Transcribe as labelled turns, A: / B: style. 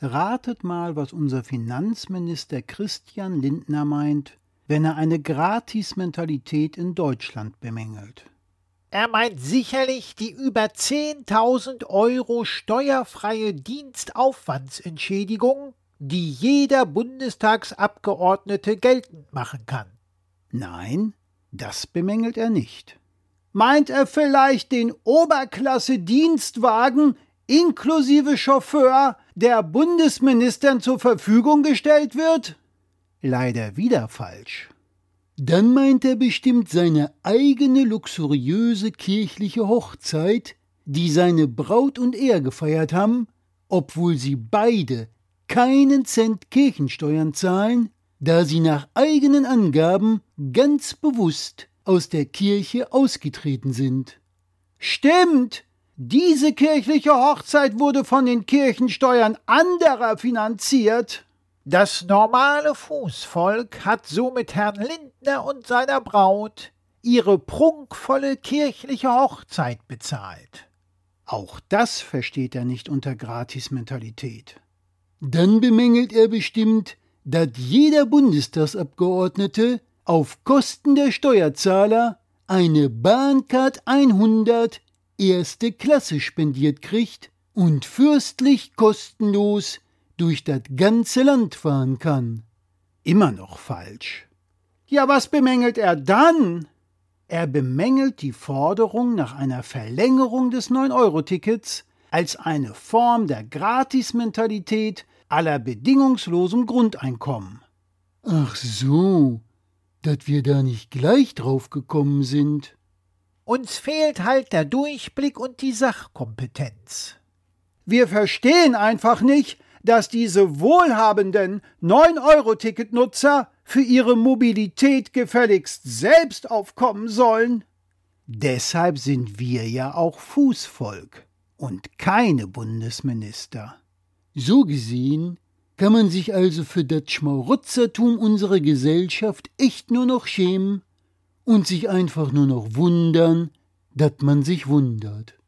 A: Ratet mal, was unser Finanzminister Christian Lindner meint, wenn er eine Gratis-Mentalität in Deutschland bemängelt.
B: Er meint sicherlich die über 10.000 Euro steuerfreie Dienstaufwandsentschädigung, die jeder Bundestagsabgeordnete geltend machen kann.
A: Nein, das bemängelt er nicht. Meint er vielleicht den Oberklasse-Dienstwagen inklusive Chauffeur, der Bundesministern zur Verfügung gestellt wird? Leider wieder falsch. Dann meint er bestimmt seine eigene luxuriöse kirchliche Hochzeit, die seine Braut und er gefeiert haben, obwohl sie beide keinen Cent Kirchensteuern zahlen, da sie nach eigenen Angaben ganz bewusst aus der Kirche ausgetreten sind. Stimmt, diese kirchliche Hochzeit wurde von den Kirchensteuern anderer finanziert.
B: Das normale Fußvolk hat somit Herrn Lindner und seiner Braut ihre prunkvolle kirchliche Hochzeit bezahlt.
A: Auch das versteht er nicht unter Gratismentalität. Dann bemängelt er bestimmt, dass jeder Bundestagsabgeordnete auf Kosten der Steuerzahler eine Bahncard 100 erste Klasse spendiert kriegt und fürstlich kostenlos durch das ganze Land fahren kann. Immer noch falsch. Ja, was bemängelt er dann? Er bemängelt die Forderung nach einer Verlängerung des 9-Euro-Tickets als eine Form der Gratismentalität aller bedingungslosen Grundeinkommen. Ach so, dass wir da nicht gleich drauf gekommen sind.
B: Uns fehlt halt der Durchblick und die Sachkompetenz.
A: Wir verstehen einfach nicht, dass diese wohlhabenden 9-Euro-Ticket-Nutzer für ihre Mobilität gefälligst selbst aufkommen sollen. Deshalb sind wir ja auch Fußvolk und keine Bundesminister. So gesehen kann man sich also für das Schmarutzertum unserer Gesellschaft echt nur noch schämen und sich einfach nur noch wundern, dass man sich wundert.